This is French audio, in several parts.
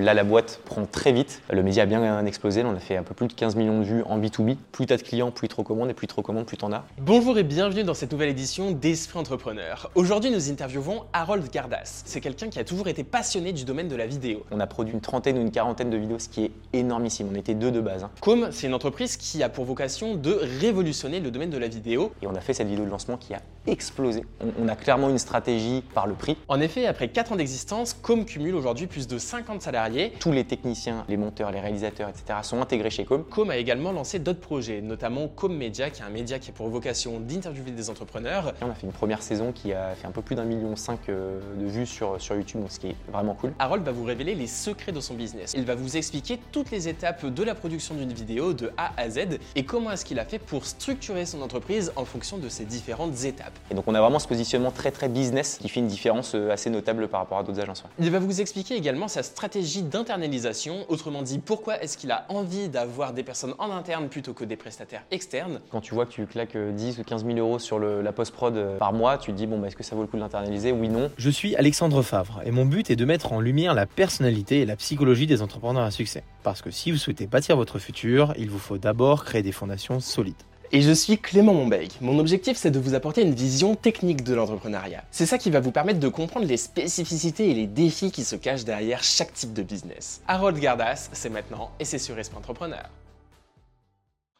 Là, la boîte prend très vite. Le média a bien explosé. on a fait un peu plus de 15 millions de vues en B2B. Plus t'as de clients, plus ils te recommandent, et plus ils te recommandent, plus t'en as. Bonjour et bienvenue dans cette nouvelle édition d'Esprit Entrepreneur. Aujourd'hui, nous interviewons Harold Gardas. C'est quelqu'un qui a toujours été passionné du domaine de la vidéo. On a produit une trentaine ou une quarantaine de vidéos, ce qui est énormissime. On était deux de base. Hein. Com, c'est une entreprise qui a pour vocation de révolutionner le domaine de la vidéo. Et on a fait cette vidéo de lancement qui a explosé. On, a clairement une stratégie par le prix. En effet, après 4 ans d'existence, Com cumule aujourd'hui plus de 50 salariés tous les techniciens, les monteurs, les réalisateurs, etc. sont intégrés chez Com. Com a également lancé d'autres projets, notamment Com Media, qui est un média qui a pour vocation d'interviewer des entrepreneurs. on a fait une première saison qui a fait un peu plus d'un million cinq euh, de vues sur, sur YouTube, ce qui est vraiment cool. Harold va vous révéler les secrets de son business. Il va vous expliquer toutes les étapes de la production d'une vidéo de A à Z et comment est-ce qu'il a fait pour structurer son entreprise en fonction de ces différentes étapes. Et donc on a vraiment ce positionnement très très business qui fait une différence euh, assez notable par rapport à d'autres agences. Il va vous expliquer également sa stratégie d'internalisation. Autrement dit, pourquoi est-ce qu'il a envie d'avoir des personnes en interne plutôt que des prestataires externes? Quand tu vois que tu claques 10 euh, ou 15 000 euros sur la post-prod euh, par mois, tu te dis, bon, bah, est-ce que ça vaut le coup de l'internaliser? Oui, non. Je suis Alexandre Favre et mon but est de mettre en lumière la personnalité et la psychologie des entrepreneurs à succès. Parce que si vous souhaitez bâtir votre futur, il vous faut d'abord créer des fondations solides. Et je suis Clément Monbeg. Mon objectif, c'est de vous apporter une vision technique de l'entrepreneuriat. C'est ça qui va vous permettre de comprendre les spécificités et les défis qui se cachent derrière chaque type de business. Harold Gardas, c'est maintenant et c'est sur Esprit Entrepreneur.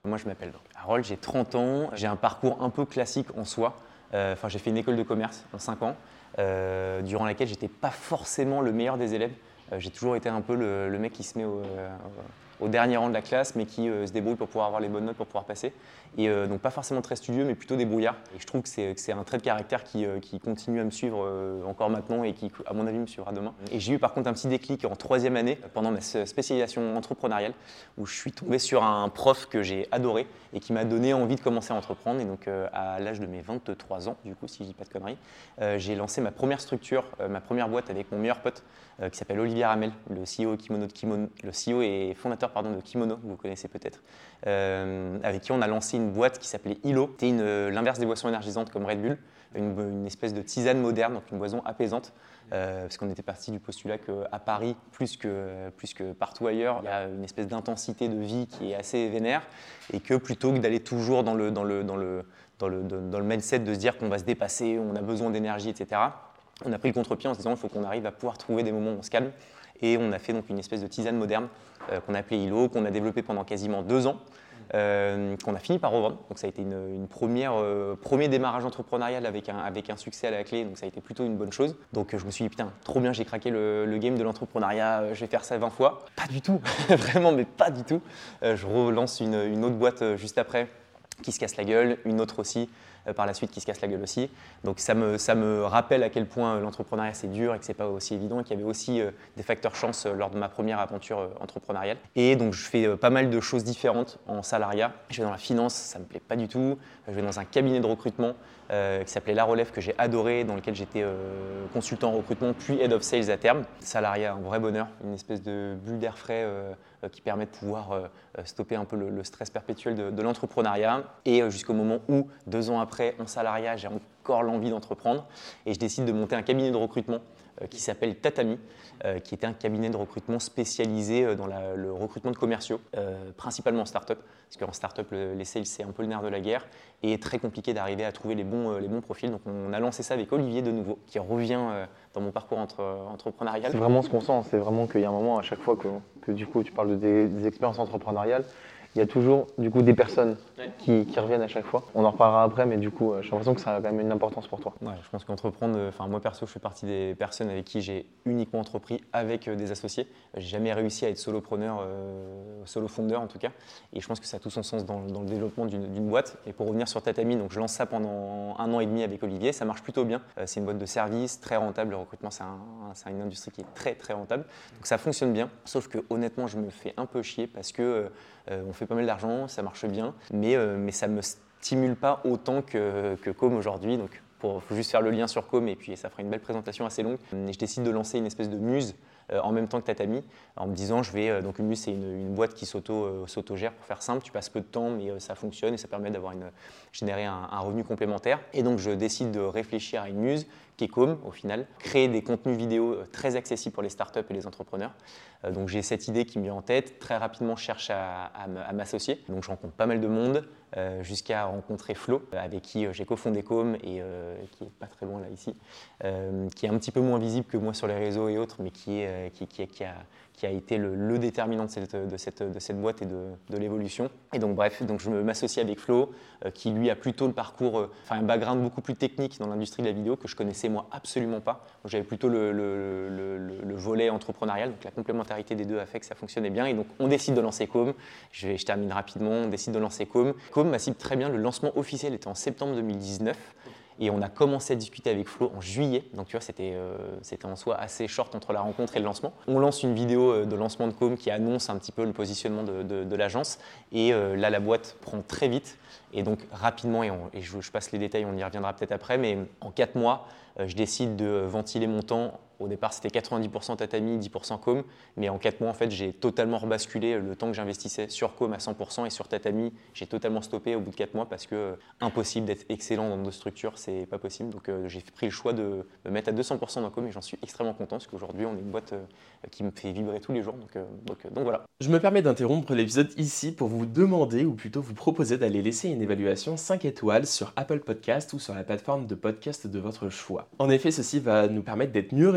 Moi, je m'appelle Harold, j'ai 30 ans, j'ai un parcours un peu classique en soi. Euh, enfin, j'ai fait une école de commerce en 5 ans, euh, durant laquelle j'étais pas forcément le meilleur des élèves. Euh, j'ai toujours été un peu le, mec qui se met au, dernier rang de la classe, mais qui se débrouille pour pouvoir avoir les bonnes notes, pour pouvoir passer. Et euh, donc pas forcément très studieux, mais plutôt débrouillard. Et je trouve que c'est un trait de caractère qui, euh, continue à me suivre encore maintenant et qui, à mon avis, me suivra demain. Et j'ai eu par contre un petit déclic en troisième année, pendant ma spécialisation entrepreneuriale, où je suis tombé sur un prof que j'ai adoré et qui m'a donné envie de commencer à entreprendre. Et donc à l'âge de mes 23 ans, du coup, si je dis pas de conneries, j'ai lancé ma première structure, ma première boîte avec mon meilleur pote, qui s'appelle Olivier Ramel, le CEO, de Kimono, le CEO et fondateur pardon, de Kimono, vous connaissez peut-être, euh, avec qui on a lancé une boîte qui s'appelait Ilo. C'était euh, l'inverse des boissons énergisantes comme Red Bull, une, espèce de tisane moderne, donc une boisson apaisante, euh, parce qu'on était parti du postulat qu'à Paris, plus que, plus que partout ailleurs, il y a une espèce d'intensité de vie qui est assez vénère, et que plutôt que d'aller toujours dans le, dans le, dans le, dans le, dans le mindset de se dire qu'on va se dépasser, on a besoin d'énergie, etc., on a pris le contre-pied en se disant qu'il faut qu'on arrive à pouvoir trouver des moments où on se calme. Et on a fait donc une espèce de tisane moderne euh, qu'on a appelée ILO, qu'on a développé pendant quasiment deux ans. Euh, qu'on a fini par revendre. Donc ça a été une, première, euh, premier démarrage entrepreneurial avec un, avec un succès à la clé, donc ça a été plutôt une bonne chose. Donc je me suis dit, putain, trop bien, j'ai craqué le, game de l'entrepreneuriat, je vais faire ça 20 fois. Pas du tout, vraiment, mais pas du tout. je relance une, une, autre boîte juste après qui se casse la gueule, une autre aussi, euh, par la suite qui se casse la gueule aussi. Donc ça me, ça me rappelle à quel point euh, l'entrepreneuriat c'est dur et que c'est pas aussi évident qu'il y avait aussi euh, des facteurs chance lors de ma première aventure entrepreneuriale. Et donc je fais pas mal de choses différentes en salariat. Je vais dans la finance, ça me plaît pas du tout. Je vais dans un cabinet de recrutement qui s'appelait La Relève que j'ai adoré, dans lequel j'étais consultant en recrutement puis head of sales à terme. Salariat, un vrai bonheur, une espèce de bulle d'air frais qui permet de pouvoir stopper un peu le, stress perpétuel de, de l'entrepreneuriat. Et jusqu'au moment où, deux ans après, en salariat, j'ai l'envie d'entreprendre et je décide de monter un cabinet de recrutement euh, qui s'appelle Tatami, euh, qui était un cabinet de recrutement spécialisé euh, dans le recrutement de commerciaux, principalement en start-up, parce qu'en start-up, les sales, c'est un peu le nerf de la guerre, et très compliqué d'arriver à trouver les bons, les bons profils. Donc on a lancé ça avec Olivier de nouveau, qui revient dans mon parcours entre, entrepreneurial. C'est vraiment ce qu'on sent, c'est vraiment qu'il y a un moment à chaque fois que, que du coup tu parles de des expériences entrepreneuriales, il y a toujours du coup des personnes qui, reviennent à chaque fois. On en reparlera après, mais du coup, euh, j'ai l'impression que ça a quand même une importance pour toi. Ouais, je pense qu'entreprendre, euh, enfin moi perso, je fais partie des personnes avec qui j'ai uniquement entrepris avec euh, des associés. J'ai jamais réussi à être solopreneur, solo fondeur en tout cas. Et je pense que ça a tout son sens dans, le développement d'une boîte. Et pour revenir sur Tatami, donc je lance ça pendant un an et demi avec Olivier. Ça marche plutôt bien. c'est une boîte de service très rentable. Le recrutement, c'est un, une industrie qui est très très rentable. Donc ça fonctionne bien. Sauf que honnêtement, je me fais un peu chier parce que on fait pas mal d'argent, ça marche bien, mais, euh, mais ça ne me stimule pas autant que, que Com aujourd'hui. Donc, pour faut juste faire le lien sur Com et puis ça fera une belle présentation assez longue. Et je décide de lancer une espèce de muse euh, en même temps que Tatami, en me disant je vais donc une muse c'est une, boîte qui s'auto gère pour faire simple. Tu passes peu de temps mais ça fonctionne et ça permet d'avoir une générer un, revenu complémentaire. Et donc je décide de réfléchir à une muse qui est Com au final, créer des contenus vidéo très accessibles pour les startups et les entrepreneurs, Euh, donc j'ai cette idée qui me vient en tête. Très rapidement, je cherche à, m'associer. Donc je rencontre pas mal de monde euh, jusqu'à rencontrer Flo, avec qui j'ai cofondé Com et qui est pas très loin là ici, qui est un petit peu moins visible que moi sur les réseaux et autres, mais qui, est, qui, qui, qui a qui a été le, déterminant de cette, boîte et de, l'évolution. Et donc bref, donc je m'associe avec Flo, euh, qui lui a plutôt le parcours, euh, enfin un background beaucoup plus technique dans l'industrie de la vidéo que je connaissais moi absolument pas. J'avais plutôt le, le, volet entrepreneurial, donc la complémentarité des deux a fait que ça fonctionnait bien. Et donc on décide de lancer Com. Je, je termine rapidement, on décide de lancer Com. Com ma cible très bien, le lancement officiel était en septembre 2019. Et on a commencé à discuter avec Flo en juillet. Donc tu vois, c'était euh, en soi assez short entre la rencontre et le lancement. On lance une vidéo euh, de lancement de Com qui annonce un petit peu le positionnement de, l'agence. Et euh, là, la boîte prend très vite. Et donc rapidement, et, je, passe les détails, on y reviendra peut-être après, mais en quatre mois, je décide de ventiler mon temps au départ, c'était 90% Tatami, 10% Com, mais en 4 mois, en fait, j'ai totalement rebasculé le temps que j'investissais sur Com à 100% et sur Tatami, j'ai totalement stoppé au bout de 4 mois parce que euh, impossible d'être excellent dans nos structures, c'est pas possible. Donc euh, j'ai pris le choix de me mettre à 200% dans Com et j'en suis extrêmement content parce qu'aujourd'hui, on est une boîte euh, qui me fait vibrer tous les jours. Donc, donc, donc voilà. Je me permets d'interrompre l'épisode ici pour vous demander ou plutôt vous proposer d'aller laisser une évaluation 5 étoiles sur Apple Podcast ou sur la plateforme de podcast de votre choix. En effet, ceci va nous permettre d'être mieux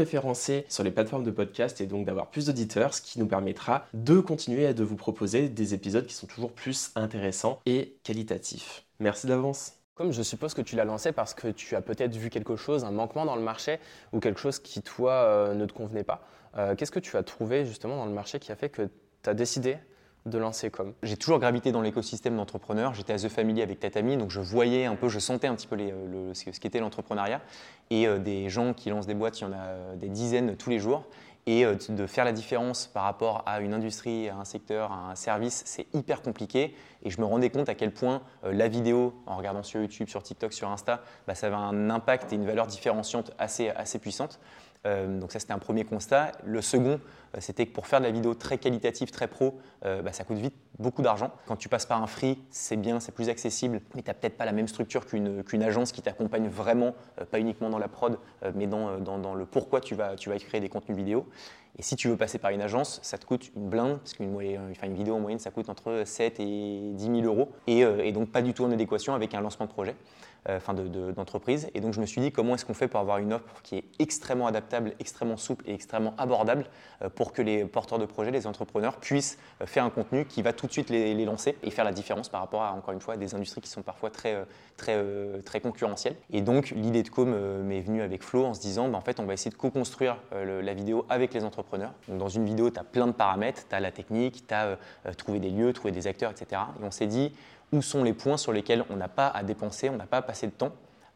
sur les plateformes de podcast et donc d'avoir plus d'auditeurs, ce qui nous permettra de continuer à de vous proposer des épisodes qui sont toujours plus intéressants et qualitatifs. Merci d'avance. Comme je suppose que tu l'as lancé parce que tu as peut-être vu quelque chose, un manquement dans le marché ou quelque chose qui, toi, euh, ne te convenait pas. Euh, qu'est-ce que tu as trouvé justement dans le marché qui a fait que tu as décidé de lancer comme J'ai toujours gravité dans l'écosystème d'entrepreneurs. J'étais à The Family avec Tatami, donc je voyais un peu, je sentais un petit peu le, ce qu'était l'entrepreneuriat. Et euh, des gens qui lancent des boîtes, il y en a euh, des dizaines tous les jours. Et euh, de faire la différence par rapport à une industrie, à un secteur, à un service, c'est hyper compliqué. Et je me rendais compte à quel point la vidéo, en regardant sur YouTube, sur TikTok, sur Insta, bah, ça avait un impact et une valeur différenciante assez, assez puissante. Euh, donc ça c'était un premier constat. Le second, euh, c'était que pour faire de la vidéo très qualitative, très pro, euh, bah, ça coûte vite beaucoup d'argent. Quand tu passes par un free, c'est bien, c'est plus accessible, mais tu n'as peut-être pas la même structure qu'une agence qui t'accompagne vraiment, pas uniquement dans la prod, mais dans, le pourquoi tu vas, tu créer des contenus vidéo. Et si tu veux passer par une agence, ça te coûte une blinde, parce qu'une une vidéo en moyenne, ça coûte entre 7 et 10 000 euros, et donc pas du tout en adéquation avec un lancement de projet. Euh, enfin d'entreprise. et donc je me suis dit comment est-ce qu'on fait pour avoir une offre qui est extrêmement adaptable, extrêmement souple et extrêmement abordable euh, pour que les porteurs de projets, les entrepreneurs puissent euh, faire un contenu qui va tout de suite les, lancer et faire la différence par rapport à encore une fois des industries qui sont parfois très très très concurrentielles. Et donc l'idée de Com m'est venue avec Flo en se disant bah, en fait on va essayer de co-construire la vidéo avec les entrepreneurs. Dans une vidéo tu as plein de paramètres, tu as la technique, tu as trouvé des lieux, trouvé des acteurs, etc. Et on s'est dit où sont les points sur lesquels on n'a pas à dépenser, on n'a pas à passer de temps,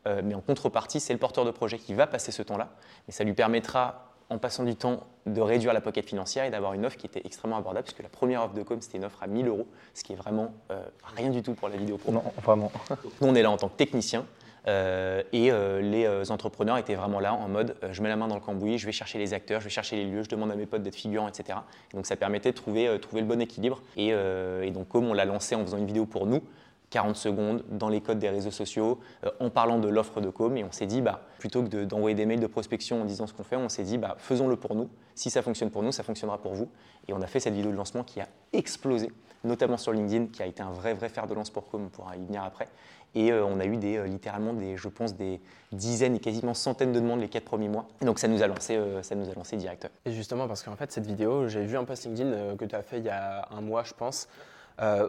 euh, mais en contrepartie, c'est le porteur de projet qui va passer ce temps-là, mais ça lui permettra, en passant du temps, de réduire la pocket financière et d'avoir une offre qui était extrêmement abordable, puisque la première offre de com, c'était une offre à 1000 euros, ce qui est vraiment euh, rien du tout pour la vidéo pro. Non, vraiment. Nous, on est là en tant que technicien, euh, et euh, les euh, entrepreneurs étaient vraiment là en mode je mets la main dans le cambouis, je vais chercher les acteurs, je vais chercher les lieux, je demande à mes potes d'être figurants, etc. donc ça permettait de trouver, trouver le bon équilibre. Et, donc comme on l'a lancé en faisant une vidéo pour nous, 40 secondes dans les codes des réseaux sociaux en parlant de l'offre de com et on s'est dit bah, plutôt que d'envoyer des mails de prospection en disant ce qu'on fait on s'est dit bah, faisons-le pour nous. Si ça fonctionne pour nous ça fonctionnera pour vous. Et on a fait cette vidéo de lancement qui a explosé notamment sur LinkedIn qui a été un vrai vrai fer de lance pour com on pourra y venir après et euh, on a eu des, euh, littéralement, des, je pense, des dizaines et quasiment centaines de demandes les quatre premiers mois. Donc ça nous a lancé, euh, ça nous a lancé. Et justement, parce qu'en fait, cette vidéo, j'ai vu un post LinkedIn que tu as fait il y a un mois, je pense.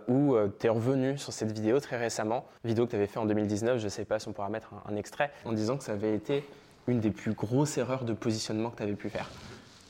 où tu es revenu sur cette vidéo très récemment, vidéo que tu avais fait en 2019, je ne sais pas si on pourra mettre un, un, extrait, en disant que ça avait été une des plus grosses erreurs de positionnement que tu avais pu faire.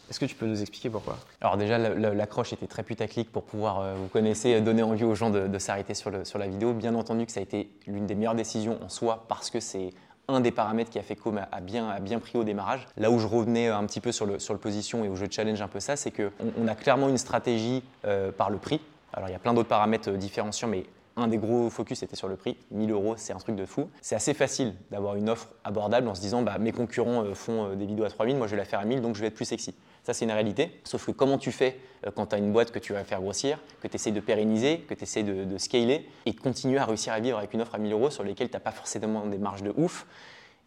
Est-ce que tu peux nous expliquer pourquoi? Alors déjà, l'accroche était très putaclic pour pouvoir, euh, vous connaissez, donner envie aux gens de, s'arrêter sur, la vidéo. Bien entendu que ça a été l'une des meilleures décisions en soi parce que c'est un des paramètres qui a fait qu'Home a bien, bien pris au démarrage. Là où je revenais un petit peu sur le, position et où je challenge un peu ça, c'est qu'on on a clairement une stratégie euh, par le prix. Alors il y a plein d'autres paramètres euh, différenciants, mais un des gros focus était sur le prix. 1000 euros, c'est un truc de fou. C'est assez facile d'avoir une offre abordable en se disant bah, mes concurrents font des vidéos à 3000, moi je vais la faire à 1000, donc je vais être plus sexy. Ça, c'est une réalité. Sauf que comment tu fais euh, quand tu as une boîte que tu vas faire grossir, que tu essaies de pérenniser, que tu essaies de, scaler et de continuer à réussir à vivre avec une offre à 1000 euros sur lesquelles tu n'as pas forcément des marges de ouf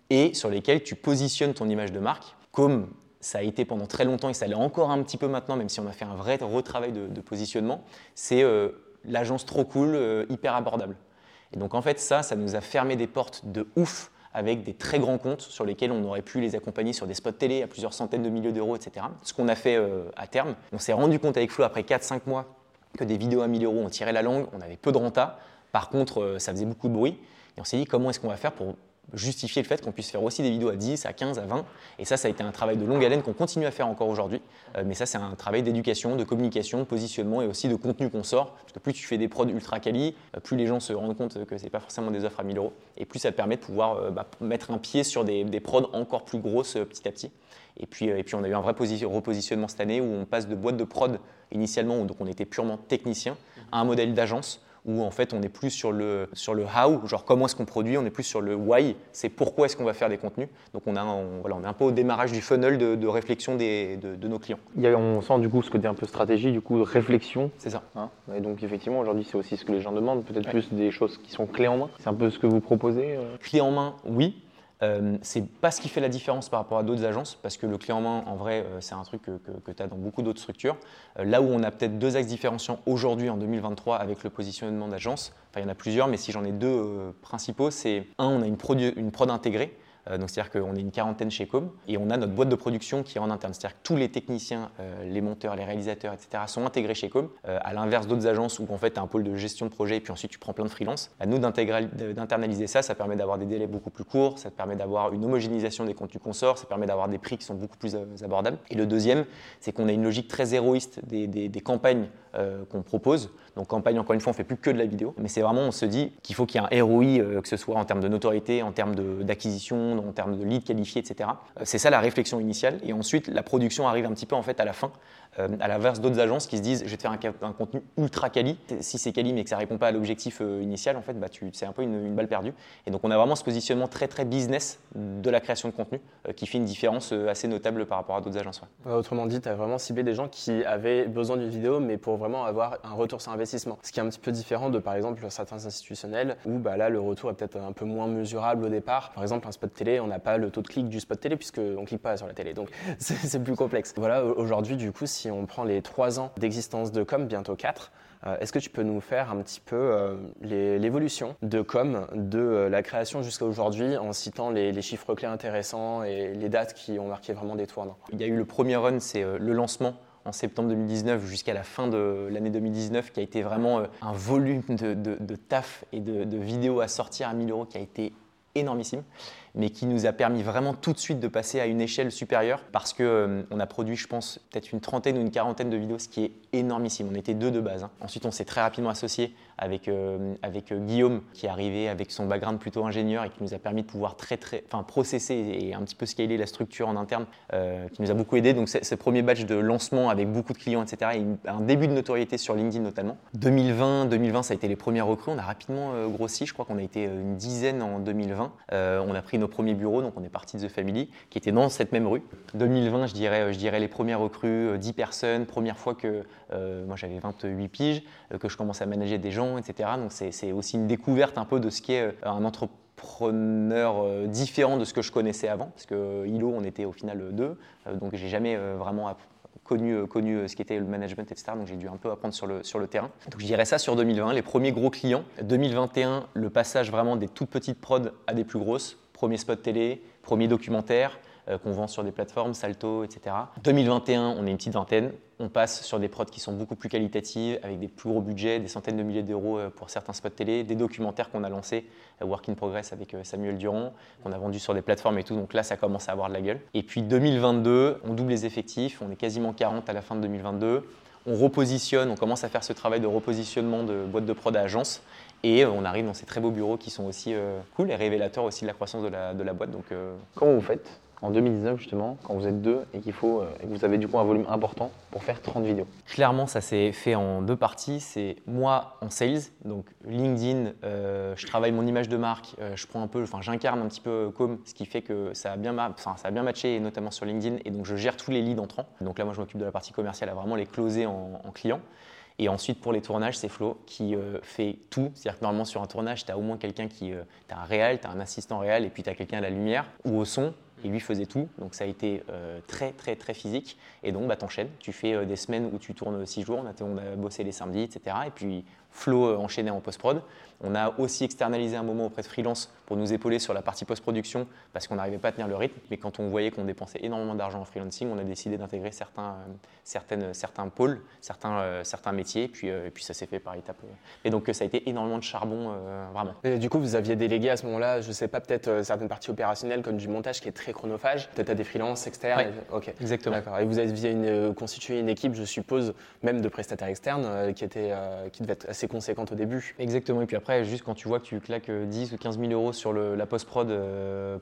et sur lesquelles tu positionnes ton image de marque comme ça a été pendant très longtemps et ça l'est encore un petit peu maintenant, même si on a fait un vrai retravail de, positionnement, c'est euh, l'agence trop cool, euh, hyper abordable. Et donc en fait, ça, ça nous a fermé des portes de ouf avec des très grands comptes sur lesquels on aurait pu les accompagner sur des spots télé à plusieurs centaines de milliers d'euros, etc. Ce qu'on a fait euh, à terme. On s'est rendu compte avec Flo après 4-5 mois que des vidéos à 1000 euros, on tirait la langue, on avait peu de renta. Par contre, euh, ça faisait beaucoup de bruit. Et on s'est dit comment est-ce qu'on va faire pour justifier le fait qu'on puisse faire aussi des vidéos à 10, à 15, à 20. Et ça, ça a été un travail de longue haleine qu'on continue à faire encore aujourd'hui. Euh, mais ça, c'est un travail d'éducation, de communication, de positionnement et aussi de contenu qu'on sort. Parce que plus tu fais des prods ultra quali, euh, plus les gens se rendent compte que ce n'est pas forcément des offres à 1000 euros. Et plus ça te permet de pouvoir euh, bah, mettre un pied sur des, des prods encore plus grosses petit à petit. Et puis, puis on a eu un vrai repositionnement cette année où on passe de boîte de prod initialement, où donc on était purement technicien, à un modèle d'agence où en fait on est plus sur le, sur le how, genre comment est-ce qu'on produit, on est plus sur le why, c'est pourquoi est-ce qu'on va faire des contenus. Donc on, a, voilà, on est un peu au démarrage du funnel de, de réflexion des, de, de, nos clients. Il y a, on sent du coup ce côté un peu stratégie, du coup réflexion. C'est ça. Hein et donc effectivement aujourd'hui c'est aussi ce que les gens demandent, peut-être ouais. plus des choses qui sont clés en main. C'est un peu ce que vous proposez euh... Clés en main, oui. Euh, c'est pas ce qui fait la différence par rapport à d'autres agences, parce que le clé en main, en vrai, euh, c'est un truc que, que, tu as dans beaucoup d'autres structures. Euh, là où on a peut-être deux axes différenciants aujourd'hui, en 2023, avec le positionnement d'agence, enfin il y en a plusieurs, mais si j'en ai deux principaux, c'est un, on a une prod intégrée. Euh, donc c'est-à-dire qu'on est une quarantaine chez Com et on a notre boîte de production qui est en interne. C'est-à-dire que tous les techniciens, euh, les monteurs, les réalisateurs, etc. sont intégrés chez Com. Euh, à l'inverse d'autres agences où en fait tu as un pôle de gestion de projet et puis ensuite tu prends plein de freelance. À nous d'internaliser ça, ça permet d'avoir des délais beaucoup plus courts, ça permet d'avoir une homogénéisation des contenus qu'on sort, ça permet d'avoir des prix qui sont beaucoup plus abordables. Et le deuxième, c'est qu'on a une logique très héroïste des campagnes qu'on propose. Donc campagne, encore une fois, on fait plus que de la vidéo, mais c'est vraiment, on se dit qu'il faut qu'il y ait un ROI, que ce soit en termes de notoriété, en termes d'acquisition, en termes de leads qualifiés, etc. C'est ça la réflexion initiale. Et ensuite, la production arrive un petit peu en fait à la fin, euh, à l'inverse d'autres agences qui se disent je vais te faire un, contenu ultra quali. Si c'est quali mais que ça répond pas à l'objectif euh, initial, en fait, bah, c'est un peu une, balle perdue. Et donc on a vraiment ce positionnement très très business de la création de contenu euh, qui fait une différence assez notable par rapport à d'autres agences. Autrement dit, tu as vraiment ciblé des gens qui avaient besoin d'une vidéo, mais pour vraiment avoir un retour sur investissement. Ce qui est un petit peu différent de par exemple certains institutionnels où bah, là le retour est peut-être un peu moins mesurable au départ. Par exemple, un spot télé, on n'a pas le taux de clic du spot télé puisqu'on ne clique pas sur la télé. Donc c'est plus complexe. Voilà, aujourd'hui, du coup, si on prend les trois ans d'existence de Com, bientôt 4, euh, est-ce que tu peux nous faire un petit peu euh, l'évolution de Com, de euh, la création jusqu'à aujourd'hui, en citant les, chiffres clés intéressants et les dates qui ont marqué vraiment des tournants? Il y a eu le premier run, c'est le lancement en septembre 2019 jusqu'à la fin de l'année 2019, qui a été vraiment un volume de taf et de, de vidéos à sortir à 1000 euros qui a été énormissime, mais qui nous a permis vraiment tout de suite de passer à une échelle supérieure parce qu'on euh, a produit, je pense, peut-être une trentaine ou une quarantaine de vidéos, ce qui est énormissime. On était deux de base. Hein. Ensuite, on s'est très rapidement associé avec, euh, euh, Guillaume, qui est arrivé avec son background plutôt ingénieur et qui nous a permis de pouvoir très, très, enfin, processer et un petit peu scaler la structure en interne, euh, qui nous a beaucoup aidé. Donc, ce premier batch de lancement avec beaucoup de clients, etc., et un début de notoriété sur LinkedIn notamment. 2020, 2020, ça a été les premières recrues. On a rapidement grossi. Je crois qu'on a été une dizaine en 2020. Euh, on a pris nos premiers bureaux, donc on est parti de The Family, qui était dans cette même rue. 2020, je dirais, je dirais les premières recrues, 10 personnes, première fois que moi j'avais 28 piges, que je commençais à manager des gens Donc c'est aussi une découverte un peu de ce qu'est un entrepreneur différent de ce que je connaissais avant, parce que ILO, on était au final deux, donc j'ai jamais vraiment connu, connu ce qu'était le management, etc. Donc j'ai dû un peu apprendre sur le, sur le terrain. Donc je dirais ça sur 2020, les premiers gros clients. 2021, le passage vraiment des toutes petites prods à des plus grosses. Premier spot télé, premier documentaire qu'on vend sur des plateformes, Salto, etc. 2021, on est une petite vingtaine on passe sur des prods qui sont beaucoup plus qualitatives, avec des plus gros budgets, des centaines de milliers d'euros pour certains spots télé, des documentaires qu'on a lancés, Work in Progress avec Samuel Durand, qu'on a vendu sur des plateformes et tout, donc là ça commence à avoir de la gueule. Et puis 2022, on double les effectifs, on est quasiment 40 à la fin de 2022, on repositionne, on commence à faire ce travail de repositionnement de boîte de prod à agence, et on arrive dans ces très beaux bureaux qui sont aussi euh, cool et révélateurs aussi de la croissance de la, boîte. Donc, euh... Comment vous faites? En 2019 justement, quand vous êtes deux et qu'il faut, et que vous avez du coup un volume important pour faire 30 vidéos Clairement, ça s'est fait en deux parties. C'est moi en sales, donc LinkedIn, euh, je travaille mon image de marque, euh, je prends un peu, enfin j'incarne un petit peu comme, ce qui fait que ça a bien, ça a bien matché, notamment sur LinkedIn, et donc je gère tous les leads entrants. Donc là, moi, je m'occupe de la partie commerciale à vraiment les closer en, en client. Et ensuite, pour les tournages, c'est Flo qui euh, fait tout. C'est-à-dire que normalement, sur un tournage, tu as au moins quelqu'un qui. Euh, tu as un réel, tu as un assistant réel, et puis tu as quelqu'un à la lumière ou au son. Et lui faisait tout. Donc ça a été euh, très très très physique. Et donc bah, t'enchaînes, tu fais euh, des semaines où tu tournes six jours, on a, on a bossé les samedis, etc. Et puis Flo euh, enchaînait en post-prod. On a aussi externalisé un moment auprès de freelance pour nous épauler sur la partie post-production parce qu'on n'arrivait pas à tenir le rythme. Mais quand on voyait qu'on dépensait énormément d'argent en freelancing, on a décidé d'intégrer certains, certaines, certains pôles, certains, certains métiers, et puis, et puis ça s'est fait par étapes. Et donc ça a été énormément de charbon, vraiment. Et du coup, vous aviez délégué à ce moment-là, je sais pas, peut-être certaines parties opérationnelles comme du montage qui est très chronophage, peut-être à des freelances externes. Ok, exactement. Et vous aviez une, constitué une équipe, je suppose, même de prestataires externes qui, était, qui devait être assez conséquente au début. Exactement. Et puis après, juste quand tu vois que tu claques 10 ou 15 000 euros sur la post-prod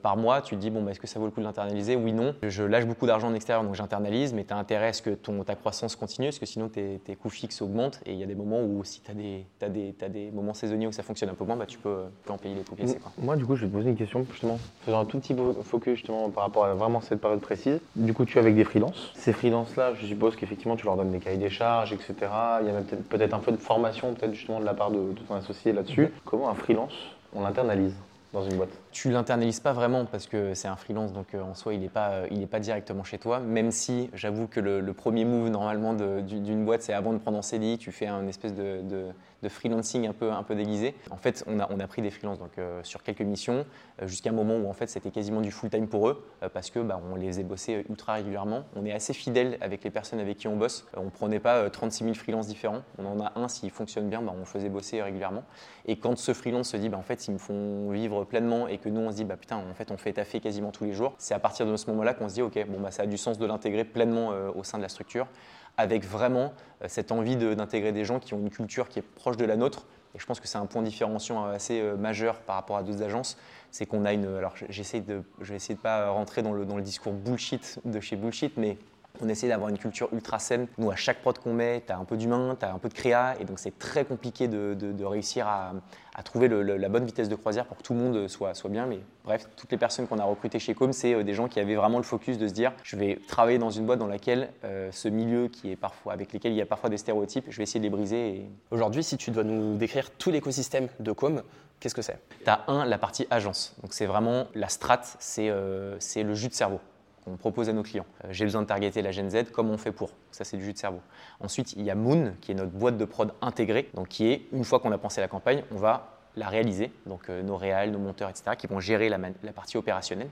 par mois, tu te dis, bon, bah, est-ce que ça vaut le coup de l'internaliser? Oui, non. Je lâche beaucoup d'argent en extérieur, donc j'internalise, mais tu as intérêt à ce que ton, ta croissance continue, parce que sinon tes, tes coûts fixes augmentent. Et il y a des moments où, si tu as, des, as, des, as des moments saisonniers où ça fonctionne un peu moins, bah, tu peux, peux en payer les coûts pièces. Moi, du coup, je vais te poser une question, justement, faisant un tout petit focus justement par rapport à vraiment cette période précise. Du coup, tu es avec des freelances. Ces freelances-là, je suppose qu'effectivement, tu leur donnes des cahiers des charges, etc. Il y a peut-être un peu de formation, peut-être justement de la part de, de ton associé là-dessus. Mhm. Comment un freelance, on l'internalise dans une boîte? Tu l'internalises pas vraiment parce que c'est un freelance, donc euh, en soi, il n'est pas, euh, pas directement chez toi. Même si, j'avoue que le, premier move normalement d'une boîte, c'est avant de prendre en CDI, tu fais un espèce de, de freelancing un peu, un peu déguisé. En fait, on a, a pris des freelances donc, euh, sur quelques missions euh, jusqu'à un moment où en fait, c'était quasiment du full-time pour eux euh, parce que bah, on les faisait bosser ultra régulièrement. On est assez fidèle avec les personnes avec qui on bosse. on ne prenait pas 36 000 freelances différents. On en a un, s'il fonctionne bien, bah, on le faisait bosser régulièrement. Et quand ce freelance se dit, bah, en fait, ils me font vivre pleinement et que nous, on se dit, bah, putain, en fait, on fait taffer quasiment tous les jours, c'est à partir de ce moment-là qu'on se dit, ok, bon, bah, ça a du sens de l'intégrer pleinement au sein de la structure avec vraiment cette envie d'intégrer des gens qui ont une culture qui est proche de la nôtre, et je pense que c'est un point différenciant assez euh, majeur par rapport à d'autres agences, c'est qu'on a une. Alors j'essaie de, de pas rentrer dans le discours bullshit de chez bullshit, mais on essaie d'avoir une culture ultra saine. Nous, à chaque prod qu'on met, tu as un peu d'humain, tu as un peu de créa, et donc c'est très compliqué de, réussir à, trouver la bonne vitesse de croisière pour que tout le monde soit, soit bien. Mais bref, toutes les personnes qu'on a recrutées chez Com, c'est euh, des gens qui avaient vraiment le focus de se dire je vais travailler dans une boîte dans laquelle euh, ce milieu qui est parfois, avec lesquels il y a parfois des stéréotypes, je vais essayer de les briser. Aujourd'hui, si tu dois nous décrire tout l'écosystème de Com, qu'est-ce que c'est? Tu as un, la partie agence. Donc c'est vraiment la strat, c'est euh, le jus de cerveau on propose à nos clients. Euh, j'ai besoin de targeter la Gen Z, comment on fait pour Ça, c'est du jus de cerveau. Ensuite, il y a Moon, qui est notre boîte de prod intégrée, donc qui est, une fois qu'on a pensé la campagne, on va la réaliser, donc euh, nos réals, nos monteurs, etc., qui vont gérer la, partie opérationnelle.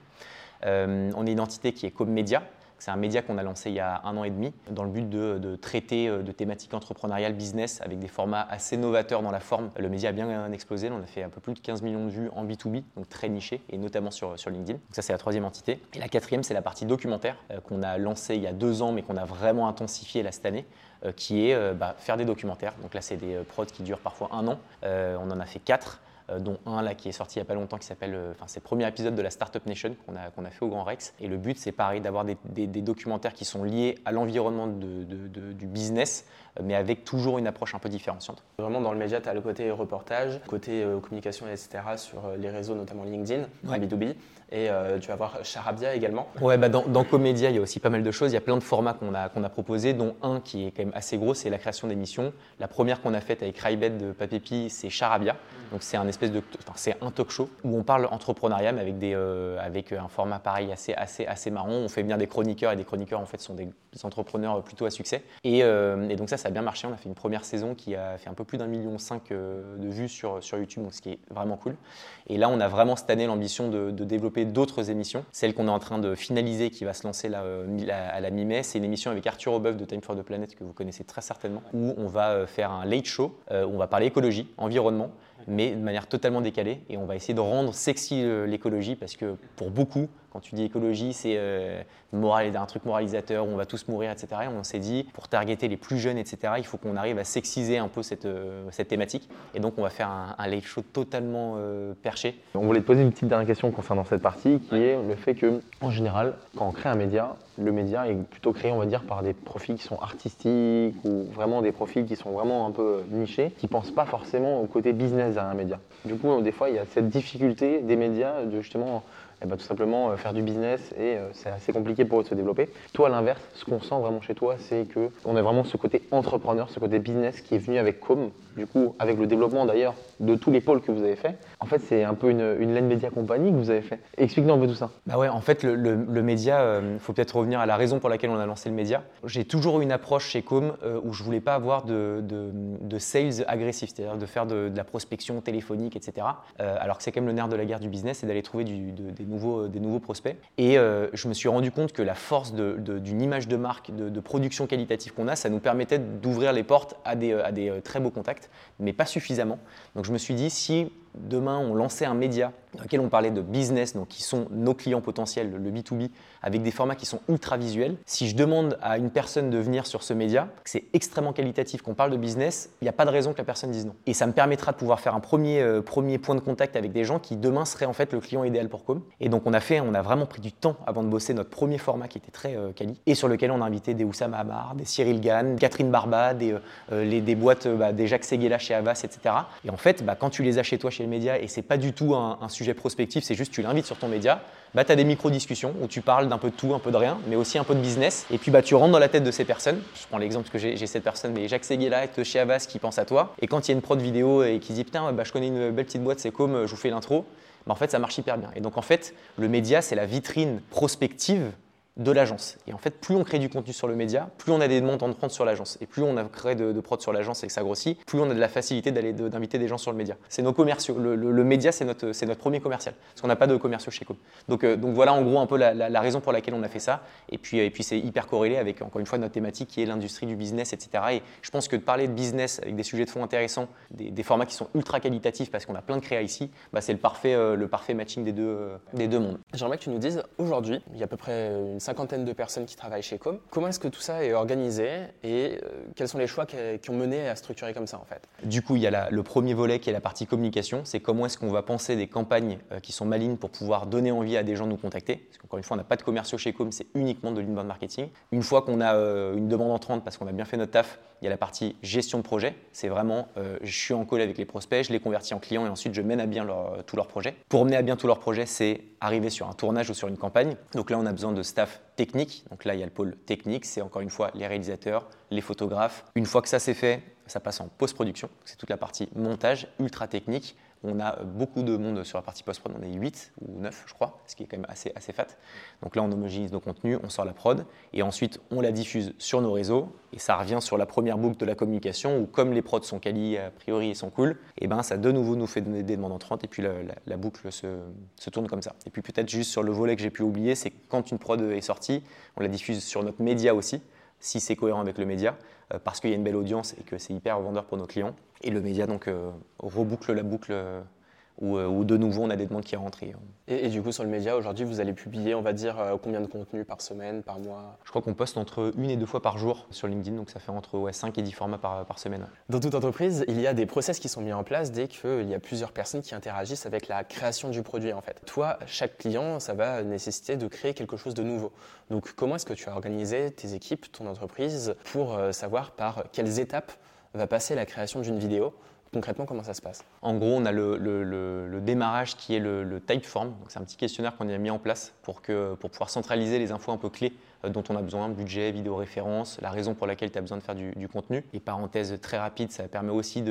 Euh, on est une entité qui est comme média, c'est un média qu'on a lancé il y a un an et demi dans le but de, traiter euh, de thématiques entrepreneuriales, business, avec des formats assez novateurs dans la forme. Le média a bien explosé, on a fait un peu plus de 15 millions de vues en B2B, donc très niché, et notamment sur, LinkedIn. ça, c'est la troisième entité. Et la quatrième, c'est la partie documentaire euh, qu'on a lancée il y a deux ans, mais qu'on a vraiment intensifié là cette année, euh, qui est bah, faire des documentaires. Donc là, c'est des prods qui durent parfois un an. on en a fait quatre. Euh, dont un là qui est sorti il n'y a pas longtemps qui s'appelle, euh, enfin c'est le premier épisode de la Startup Nation qu'on a, qu'on a fait au Grand Rex. Et le but c'est pareil d'avoir des, documentaires qui sont liés à l'environnement du business, mais avec toujours une approche un peu différenciante. Vraiment dans le média, tu as le côté reportage, côté euh, communication, etc. sur les réseaux, notamment LinkedIn, B2B. Et tu vas voir Charabia également. Ouais, bah dans, dans, Comédia, il y a aussi pas mal de choses. Il y a plein de formats qu'on a, qu'on a proposés, dont un qui est quand même assez gros, c'est la création d'émissions. La première qu'on a faite avec Rybed de Papépi, c'est Charabia. Donc c'est un espèce de, c'est un talk show où on parle entrepreneuriat mais avec des, euh, avec un format pareil assez, assez, assez marrant. On fait venir des chroniqueurs et des chroniqueurs en fait sont des, entrepreneurs plutôt à succès. Euh, et, donc ça, ça a bien marché. On a fait une première saison qui a fait un peu plus d'un million cinq euh, de vues sur, YouTube, ce qui est vraiment cool. Et là, on a vraiment cette année l'ambition de, développer d'autres émissions. Celle qu'on est en train de finaliser, qui va se lancer là, à la mi-mai, c'est une émission avec Arthur Aubeuf de Time for the Planet que vous connaissez très certainement, où on va faire un late show, où on va parler écologie, environnement mais de manière totalement décalée. Et on va essayer de rendre sexy euh, l'écologie parce que pour beaucoup, quand tu dis écologie, c'est euh, un truc moralisateur où on va tous mourir, etc. Et on s'est dit, pour targeter les plus jeunes, etc., il faut qu'on arrive à sexiser un peu cette, euh, cette, thématique. Et donc, on va faire un, un live show totalement euh, perché. On voulait te poser une petite dernière question concernant cette partie, qui est le fait que, en général, quand on crée un média, le média est plutôt créé, on va dire, par des profils qui sont artistiques ou vraiment des profils qui sont vraiment un peu nichés, qui ne pensent pas forcément au côté business d'un média. Du coup, des fois, il y a cette difficulté des médias de justement eh ben, tout simplement euh, faire du business et euh, c'est assez compliqué pour eux de se développer. Toi, à l'inverse, ce qu'on sent vraiment chez toi, c'est que on a vraiment ce côté entrepreneur, ce côté business qui est venu avec Com, du coup, avec le développement d'ailleurs de tous les pôles que vous avez fait. En fait, c'est un peu une, une laine média compagnie que vous avez fait. Explique-nous un peu tout ça. Bah ouais, en fait, le, média, il faut peut-être revenir à la raison pour laquelle on a lancé le média. J'ai toujours eu une approche chez Com euh, où je voulais pas avoir de, de- sales agressif, c'est-à-dire de faire de, la prospection téléphonique, etc. Euh, alors que c'est quand même le nerf de la guerre du business, c'est d'aller trouver du- de- des, nouveaux, des nouveaux prospects. Et euh, je me suis rendu compte que la force d'une image de marque, de, production qualitative qu'on a, ça nous permettait d'ouvrir les portes à des, à des euh, très beaux contacts, mais pas suffisamment. Donc je me suis dit, si demain on lançait un média dans lequel on parlait de business, donc qui sont nos clients potentiels, le B2B, avec des formats qui sont ultra visuels, si je demande à une personne de venir sur ce média, que c'est extrêmement qualitatif, qu'on parle de business, il n'y a pas de raison que la personne dise non. Et ça me permettra de pouvoir faire un premier, euh, premier point de contact avec des gens qui demain seraient en fait le client idéal pour Com. Et donc on a fait, on a vraiment pris du temps avant de bosser notre premier format qui était très euh, quali, et sur lequel on a invité des Oussama Hamar, des Cyril Gann, Catherine Barba, des, euh, euh, des boîtes, bah, des Jacques Seguela chez Havas, etc. Et en fait, bah, quand tu les as chez toi, chez le média, et c'est pas du tout un, sujet prospectif, c'est juste tu l'invites sur ton média, bah, tu as des micro-discussions où tu parles d'un peu de tout, un peu de rien, mais aussi un peu de business. Et puis bah, tu rentres dans la tête de ces personnes. Je prends l'exemple parce que j'ai cette personne, mais Jacques Seguela de chez Havas qui pense à toi. Et quand il y a une prod vidéo et qui dit Putain, bah, je connais une belle petite boîte, c'est comme, je vous fais l'intro. Bah, en fait, ça marche hyper bien. Et donc, en fait, le média, c'est la vitrine prospective de l'agence. Et en fait, plus on crée du contenu sur le média, plus on a des demandes de prod sur l'agence. Et plus on a créé de, de prod sur l'agence et que ça grossit, plus on a de la facilité d'aller d'inviter des gens sur le média. C'est nos commerciaux. Le, média, c'est notre, notre premier commercial. Parce qu'on n'a pas de commerciaux chez Com. Donc, euh, donc voilà en gros un peu la, raison pour laquelle on a fait ça. Et puis, et puis c'est hyper corrélé avec, encore une fois, notre thématique qui est l'industrie du business, etc. Et je pense que de parler de business avec des sujets de fond intéressants, des, des formats qui sont ultra qualitatifs parce qu'on a plein de créa ici, bah, c'est le parfait, euh, le parfait matching des deux, euh, des deux mondes. J'aimerais que tu nous dises, aujourd'hui, il y a à peu près une cinquantaine de personnes qui travaillent chez Com. Comment est-ce que tout ça est organisé et euh, quels sont les choix qui, ont mené à structurer comme ça en fait? Du coup, il y a le premier volet qui est la partie communication. C'est comment est-ce qu'on va penser des campagnes euh, qui sont malignes pour pouvoir donner envie à des gens de nous contacter. Parce qu'encore une fois, on n'a pas de commerciaux chez Com, c'est uniquement de l'inbound marketing. Une fois qu'on a euh, une demande entrante parce qu'on a bien fait notre taf, il y a la partie gestion de projet. C'est vraiment, je suis en call avec les prospects, je les convertis en clients et ensuite je mène à bien leur, tous leurs projets. Pour mener à bien tous leurs projets, c'est arriver sur un tournage ou sur une campagne. Donc là, on a besoin de staff technique. Donc là, il y a le pôle technique, c'est encore une fois les réalisateurs, les photographes. Une fois que ça c'est fait, ça passe en post-production. C'est toute la partie montage ultra technique. On a beaucoup de monde sur la partie post-prod, on est 8 ou 9 je crois, ce qui est quand même assez, fat. Donc là on homogénise nos contenus, on sort la prod et ensuite on la diffuse sur nos réseaux et ça revient sur la première boucle de la communication où comme les prods sont quali a priori et sont cool, et ben ça de nouveau nous fait donner des demandes entrantes et puis la, boucle se, tourne comme ça. Et puis peut-être juste sur le volet que j'ai pu oublier, c'est quand une prod est sortie, on la diffuse sur notre média aussi si c'est cohérent avec le média, euh, parce qu'il y a une belle audience et que c'est hyper vendeur pour nos clients. Et le média donc euh, reboucle la boucle euh, où, euh, où de nouveau on a des demandes qui rentrent. Et, et, du coup, sur le média, aujourd'hui, vous allez publier, on va dire, euh, combien de contenu par semaine, par mois? Je crois qu'on poste entre une et deux fois par jour sur LinkedIn, donc ça fait entre ouais, 5 et 10 formats par, par semaine. Dans toute entreprise, il y a des process qui sont mis en place dès qu'il y a plusieurs personnes qui interagissent avec la création du produit en fait. Toi, chaque client, ça va nécessiter de créer quelque chose de nouveau. Donc comment est-ce que tu as organisé tes équipes, ton entreprise, pour euh, savoir par quelles étapes va passer la création d'une vidéo Concrètement, comment ça se passe? En gros, on a le, démarrage qui est le, Typeform. C'est un petit questionnaire qu'on a mis en place pour, que, pouvoir centraliser les infos un peu clés euh, dont on a besoin, budget, vidéo référence, la raison pour laquelle tu as besoin de faire du, contenu. Et parenthèse très rapide, ça permet aussi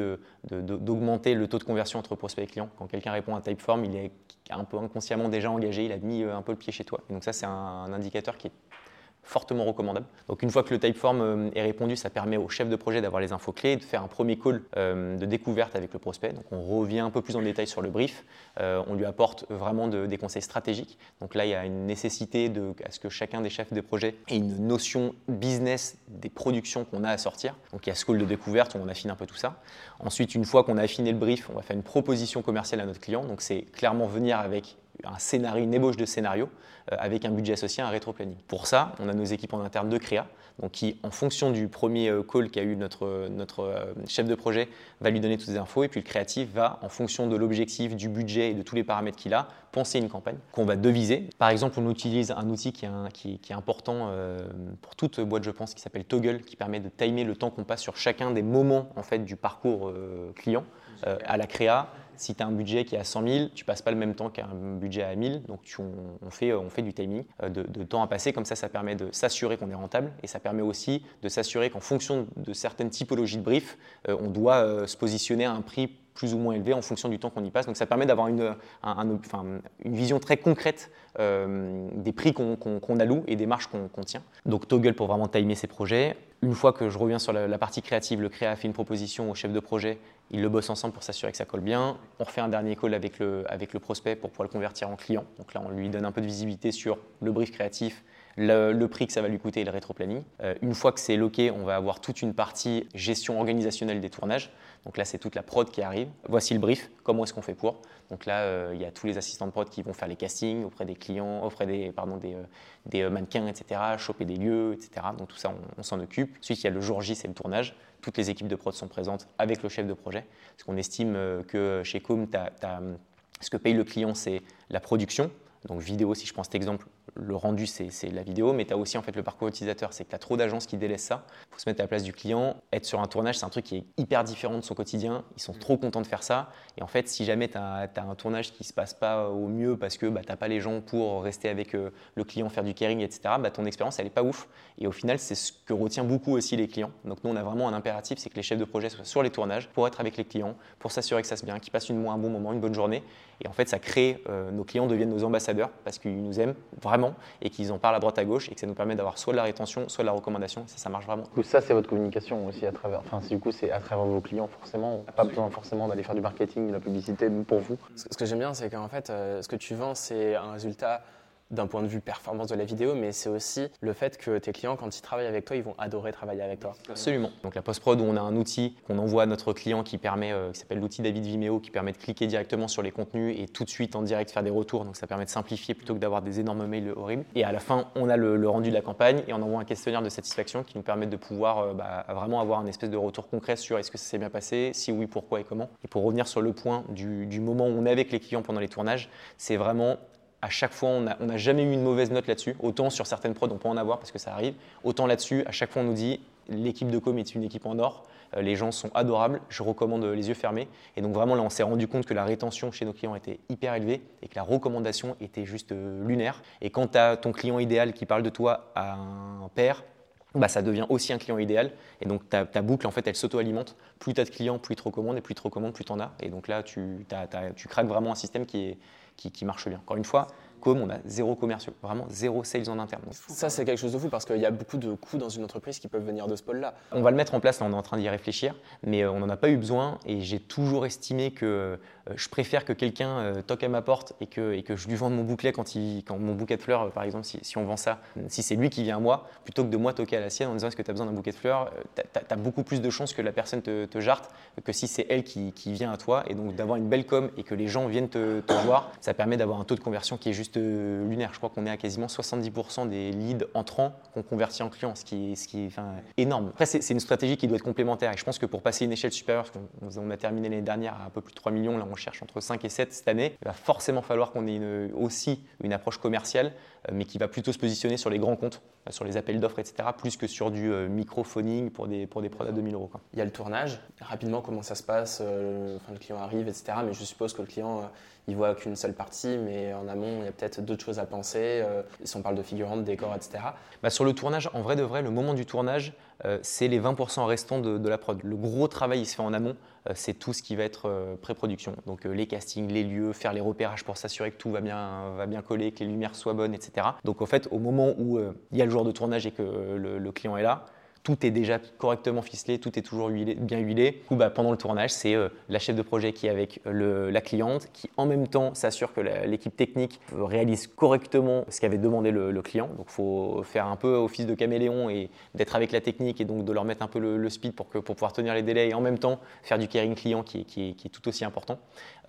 d'augmenter le taux de conversion entre prospect et client. Quand quelqu'un répond à Typeform, il est un peu inconsciemment déjà engagé, il a mis euh, un peu le pied chez toi. Donc ça, c'est un, un indicateur qui est fortement recommandable. Donc une fois que le typeform euh, est répondu, ça permet au chef de projet d'avoir les infos clés, de faire un premier call euh, de découverte avec le prospect. Donc on revient un peu plus en détail sur le brief, Euh, on lui apporte vraiment de- des conseils stratégiques. Donc là, il y a une nécessité à ce que chacun des chefs de projet ait une notion business des productions qu'on a à sortir. Donc il y a ce call de découverte où on affine un peu tout ça. Ensuite, une fois qu'on a affiné le brief, on va faire une proposition commerciale à notre client. Donc c'est clairement venir avec un scénario, une ébauche de scénario euh, avec un budget associé, un rétro-planning. Pour ça, on a nos équipes en interne de créa, donc qui, en fonction du premier euh, call qu'a eu notre, notre euh, chef de projet, va lui donner toutes les infos, et puis le créatif va, en fonction de l'objectif, du budget et de tous les paramètres qu'il a, penser une campagne qu'on va deviser. Par exemple, on utilise un outil qui est, un- qui- qui est important euh, pour toute boîte, je pense, qui s'appelle Toggle, qui permet de timer le temps qu'on passe sur chacun des moments en fait, du parcours euh, client, à la créa, Si tu as un budget qui est à 100 000, tu passes pas le même temps qu'un budget à 1000. Donc on, fait, on fait du timing, euh, de, temps à passer. Comme ça, ça permet de s'assurer qu'on est rentable et ça permet aussi de s'assurer qu'en fonction de certaines typologies de briefs, euh, on doit euh, se positionner à un prix plus ou moins élevé en fonction du temps qu'on y passe. Donc ça permet d'avoir une, une, vision très concrète euh, des prix qu'on alloue et des marges qu'on tient. Donc Toggle pour vraiment timer ses projets. Une fois que je reviens sur la, partie créative, le créa fait une proposition au chef de projet, ils le bossent ensemble pour s'assurer que ça colle bien. On refait un dernier call avec le, avec le prospect pour pouvoir le convertir en client. Donc là, on lui donne un peu de visibilité sur le brief créatif, le, prix que ça va lui coûter et le rétro-planning. Euh, une fois que c'est loqué, on va avoir toute une partie gestion organisationnelle des tournages. Donc là, c'est toute la prod qui arrive. Voici le brief, comment est-ce qu'on fait pour? Donc là, euh, il y a tous les assistants de prod qui vont faire les castings auprès des clients, auprès des, euh, des mannequins, etc., choper des lieux, etc. Donc tout ça, on, s'en occupe. Ensuite, il y a le jour J, c'est le tournage. Toutes les équipes de prod sont présentes avec le chef de projet. Parce qu'on estime que chez Com, ce que paye le client, c'est la production, donc vidéo, si je prends cet exemple, le rendu, c'est la vidéo, mais tu as aussi en fait le parcours utilisateur. C'est que tu as trop d'agences qui délaissent ça. Il faut se mettre à la place du client. Être sur un tournage, c'est un truc qui est hyper différent de son quotidien. Ils sont trop contents de faire ça. Et en fait, si jamais tu as, un tournage qui ne se passe pas au mieux parce que bah, tu n'as pas les gens pour rester avec euh, le client, faire du caring, etc., bah, ton expérience, elle n'est pas ouf. Et au final, c'est ce que retient beaucoup aussi les clients. Donc nous, on a vraiment un impératif, c'est que les chefs de projet soient sur les tournages pour être avec les clients, pour s'assurer que ça se bien, qu'ils passent une, un bon moment, une bonne journée. Et en fait, ça crée, euh, nos clients deviennent nos ambassadeurs parce qu'ils nous aiment vraiment et qu'ils en parlent à droite à gauche et que ça nous permet d'avoir soit de la rétention, soit de la recommandation. Ça, ça marche vraiment. Du coup, ça, c'est votre communication aussi à travers. Enfin, du coup, c'est à travers vos clients forcément. Pas besoin forcément d'aller faire du marketing, de la publicité pour vous. Ce que j'aime bien, c'est qu'en fait, euh, ce que tu vends, c'est un résultat d'un point de vue performance de la vidéo, mais c'est aussi le fait que tes clients, quand ils travaillent avec toi, ils vont adorer travailler avec toi. Absolument. Donc la post-prod, on a un outil qu'on envoie à notre client qui permet, euh, qui s'appelle l'outil David Vimeo, qui permet de cliquer directement sur les contenus et tout de suite en direct faire des retours. Donc ça permet de simplifier plutôt que d'avoir des énormes mails horribles. Et à la fin, on a le, rendu de la campagne et on envoie un questionnaire de satisfaction qui nous permet de pouvoir euh, bah, vraiment avoir un espèce de retour concret sur est-ce que ça s'est bien passé, si oui, pourquoi et comment. Et pour revenir sur le point du moment où on est avec les clients pendant les tournages, c'est vraiment à chaque fois, on n'a jamais eu une mauvaise note là-dessus. Autant sur certaines prods, on peut en avoir parce que ça arrive. Autant là-dessus, à chaque fois, on nous dit l'équipe de com est une équipe en or. Euh, les gens sont adorables. Je recommande les yeux fermés. Et donc, vraiment, là, on s'est rendu compte que la rétention chez nos clients était hyper élevée et que la recommandation était juste euh, lunaire. Et quand tu as ton client idéal qui parle de toi à un père, bah, ça devient aussi un client idéal. Et donc ta, boucle, en fait, elle s'auto-alimente. Plus tu as de clients, plus ils te recommandent, et plus ils te recommandent, plus tu en as. Et donc là, tu, tu craques vraiment un système qui est, qui, marche bien. Encore une fois, comme on a zéro commerciaux, vraiment zéro sales en interne. Ça, c'est quelque chose de fou parce qu'il y a beaucoup de coûts dans une entreprise qui peuvent venir de ce pôle-là. On va le mettre en place, on est en train d'y réfléchir, mais euh, on n'en a pas eu besoin et j'ai toujours estimé que euh, je préfère que quelqu'un euh, toque à ma porte et que, et que je lui vende mon bouclet quand, il, quand mon bouquet de fleurs, par exemple, si, on vend ça, si c'est lui qui vient à moi, plutôt que de moi toquer à la sienne en disant est-ce que tu as besoin d'un bouquet de fleurs, tu as, beaucoup plus de chances que la personne te, te jarte que si c'est elle qui, vient à toi. Et donc d'avoir une belle com et que les gens viennent te, te voir, ça permet d'avoir un taux de conversion qui est juste lunaire. Je crois qu'on est à quasiment 70% des leads entrants qu'on convertit en clients, ce qui est, énorme. Après, c'est une stratégie qui doit être complémentaire et je pense que pour passer une échelle supérieure, parce qu'on a terminé l'année dernière à un peu plus de 3 millions, là on cherche entre 5 et 7 cette année, il va forcément falloir qu'on ait aussi une approche commerciale, euh, mais qui va plutôt se positionner sur les grands comptes, euh, sur les appels d'offres, etc., plus que sur du euh, microphoning pour des, pour des produits à 2000 euros. Il y a le tournage, rapidement comment ça se passe, le client arrive, etc., mais je suppose que le client il voit qu'une seule partie, mais en amont, il y a peut-être d'autres choses à penser. Euh, si on parle de figurants, de décors, etc. Bah, sur le tournage, en vrai de vrai, le moment du tournage, euh, c'est les 20% restants de, la prod. Le gros travail, il se fait en amont. Euh, c'est tout ce qui va être pré-production. Donc les castings, les lieux, faire les repérages pour s'assurer que tout va bien, va bien coller, que les lumières soient bonnes, etc. Donc au fait, au moment où il y a le jour de tournage et que le client est là, tout est déjà correctement ficelé, tout est toujours bien huilé. Du bah, pendant le tournage, c'est euh, la chef de projet qui est avec euh, la cliente, qui en même temps s'assure que l'équipe technique réalise correctement ce qu'avait demandé le, client. Donc il faut faire un peu office de caméléon et d'être avec la technique et donc de leur mettre un peu le, speed pour, que, pour pouvoir tenir les délais et en même temps faire du caring client qui est, tout aussi important.